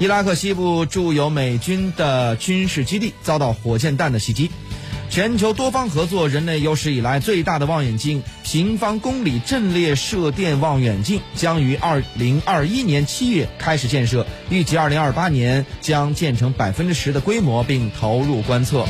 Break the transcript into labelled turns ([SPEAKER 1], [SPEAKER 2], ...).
[SPEAKER 1] 伊拉克西部驻有美军的军事基地遭到火箭弹的袭击。全球多方合作人类有史以来最大的望远镜平方公里阵列射电望远镜将于二零二一年七月开始建设预计二零二八年将建成百分之十的规模并投入观测。